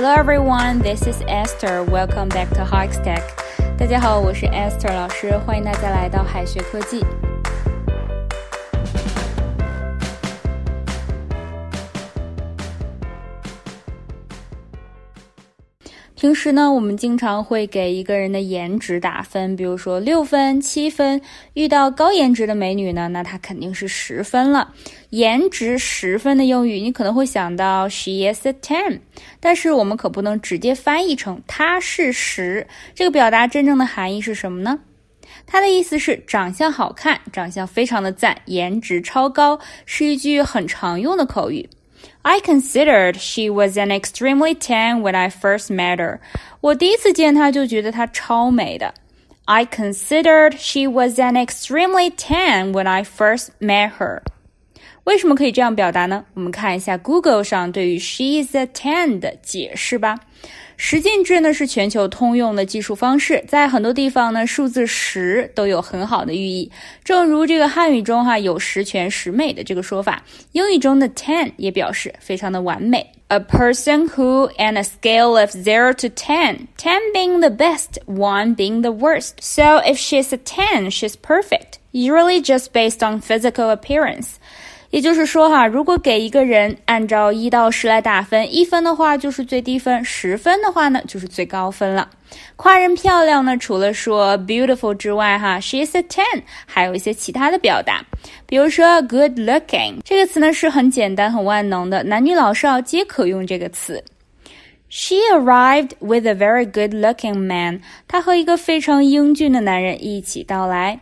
Hello everyone, this is Esther. Welcome back to Hikes Tech. 大家好，我是 Esther 老师，欢迎大家来到海学科技。 平时呢，我们经常会给一个人的颜值打分，比如说六分、七分。遇到高颜值的美女呢，那她肯定是十分了。颜值十分的英语，你可能会想到 she is a ten，但是我们可不能直接翻译成她是十。这个表达真正的含义是什么呢？它的意思是长相好看，长相非常的赞，颜值超高，是一句很常用的口语。I considered she was an extremely tan when I first met her. 我第一次见她就觉得她超美的。I considered she was an extremely tan when I first met her. 为什么可以这样表达呢？我们看一下 Google 上对于 "she is a tan" 的解释吧。十进制呢是全球通用的计数方式，在很多地方呢，数字十都有很好的寓意。正如这个汉语中哈有十全十美的这个说法，英语中的 ten 也表示非常的完美。A person who, on a scale of zero to ten, ten being the best, one being the worst. So if she's a ten, she's perfect. Usually just based on physical appearance. 也就是说，哈，如果给一个人按照一到十来打分，一分的话就是最低分，十分的话呢就是最高分了。夸人漂亮呢，除了说 beautiful 之外，哈，she is a ten，还有一些其他的表达，比如说 good looking 这个词呢是很简单、很万能的，男女老少皆可用这个词。She arrived with a very good looking man，她和一个非常英俊的男人一起到来。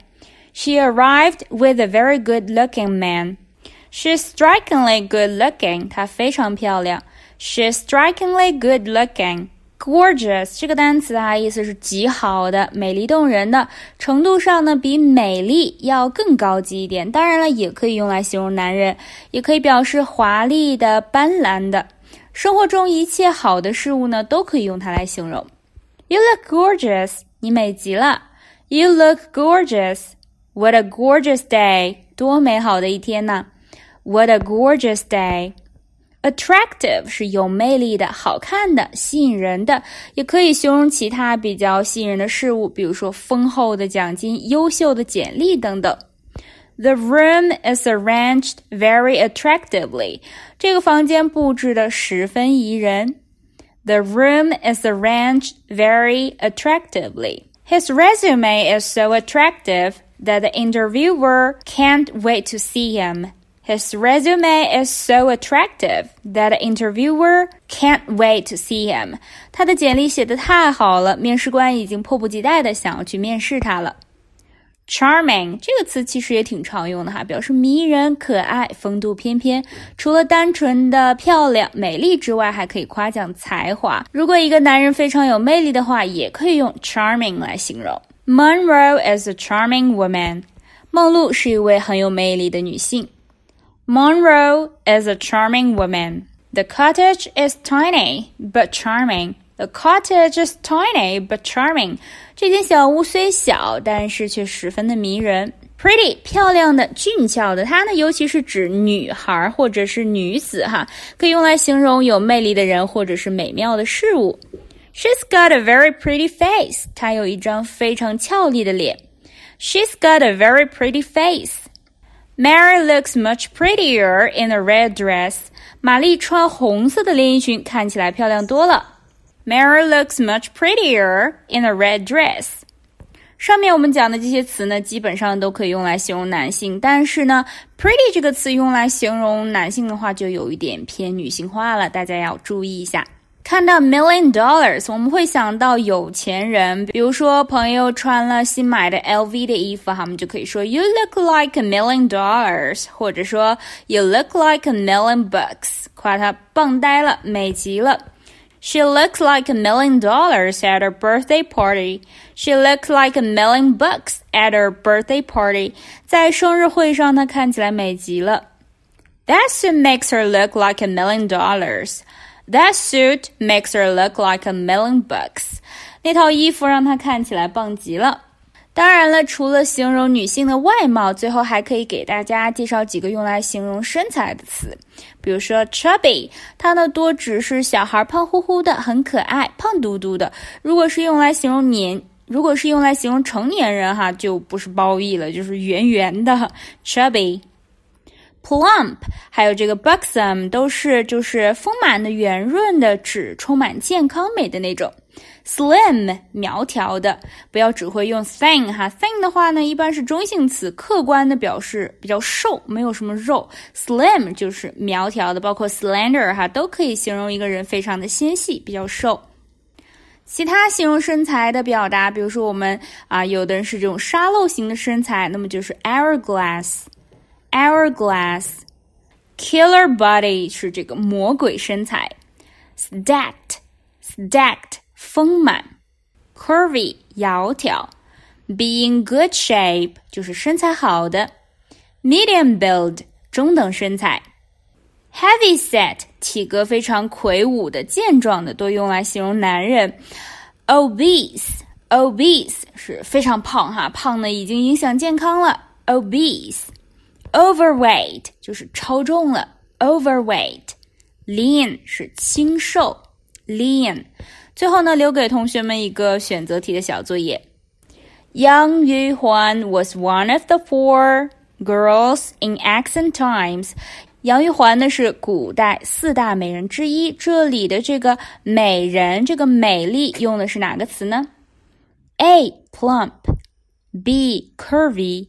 She arrived with a very good looking man。She's strikingly good looking. 她非常漂亮。She's strikingly good looking. Gorgeous 这个单词啊，意思是极好的、美丽动人的程度上呢，比美丽要更高级一点。当然了，也可以用来形容男人，也可以表示华丽的、斑斓的。生活中一切好的事物呢，都可以用它来形容。You look gorgeous. 你美极了。You look gorgeous. What a gorgeous day. 多美好的一天呐 ！What a gorgeous day! Attractive 是有魅力的、好看的、吸引人的，也可以形容其他比较吸引人的事物，比如说丰厚的奖金、优秀的简历等等。The room is arranged very attractively. 这个房间布置的十分宜人。The room is arranged very attractively. His resume is so attractive that the interviewer can't wait to see him. His resume is so attractive that the interviewer can't wait to see him. 他的简历写得太好了，面试官已经迫不及待的想要去面试他了。Charming 这个词其实也挺常用的哈，表示迷人、可爱、风度翩翩。除了单纯的漂亮、美丽之外，还可以夸奖才华。如果一个男人非常有魅力的话，也可以用 charming 来形容。Monroe is a charming woman. 梦露是一位很有魅力的女性。Monroe is a charming woman. The cottage is tiny but charming. The cottage is tiny but charming. 这间小屋虽小，但是却十分的迷人。Pretty 漂亮的、俊俏的，它呢，尤其是指女孩或者是女子哈，可以用来形容有魅力的人或者是美妙的事物。She's got a very pretty face. 她有一张非常俏丽的脸。She's got a very pretty face. Mary looks much prettier in a red dress. 玛丽穿红色的连衣裙看起来漂亮多了。Mary looks much prettier in a red dress. 上面我们讲的这些词呢，基本上都可以用来形容男性，但是呢，pretty 这个词用来形容男性的话，就有一点偏女性化了，大家要注意一下。看到 million dollars，我们会想到有钱人，比如说朋友穿了新买的 LV 的衣服，哈，我们就可以说 You look like a million dollars，或者说 You look like a million bucks，夸他棒呆了，美极了。She looks like a million dollars at her birthday party. She looks like a million bucks at her birthday party. 在生日会上，她看起来美极了。That suit makes her look like a million dollars. That suit makes her look like a million bucks. 那套衣服让她看起来棒极了。当然了，除了形容女性的外貌，最后还可以给大家介绍几个用来形容身材的词。比如说 chubby，它呢多指是小孩胖乎乎的，很可爱，胖嘟嘟的。如果是用来形容年，如果是用来形容成年人哈，就不是褒义了，就是圆圆的 chubby。plump，还有这个 buxom，都是就是丰满的、圆润的，指充满健康美的那种。slim，苗条的，不要只会用 thin 哈，thin 的话呢，一般是中性词，客观的表示比较瘦，没有什么肉。slim 就是苗条的，包括 slender 哈，都可以形容一个人非常的纤细，比较瘦。其他形容身材的表达，比如说我们啊，有的人是这种沙漏型的身材，那么就是 hourglass。Hourglass，killer body 是这个魔鬼身材，stacked，stacked 丰满，curvy 窈窕，be in good shape 就是身材好的，medium build 中等身材，heavy set 体格非常魁梧的健壮的，多用来形容男人，obese，obese 是非常胖哈，胖的已经影响健康了，obese。Overweight 就是超重了，overweight，lean 是清瘦，lean。最后呢，留给同学们一个选择题的小作业。Yang Yuhuan was one of the four girls in ancient times。杨玉环呢是古代四大美人之一。这里的这个美人，这个美丽用的是哪个词呢？A plump，B curvy。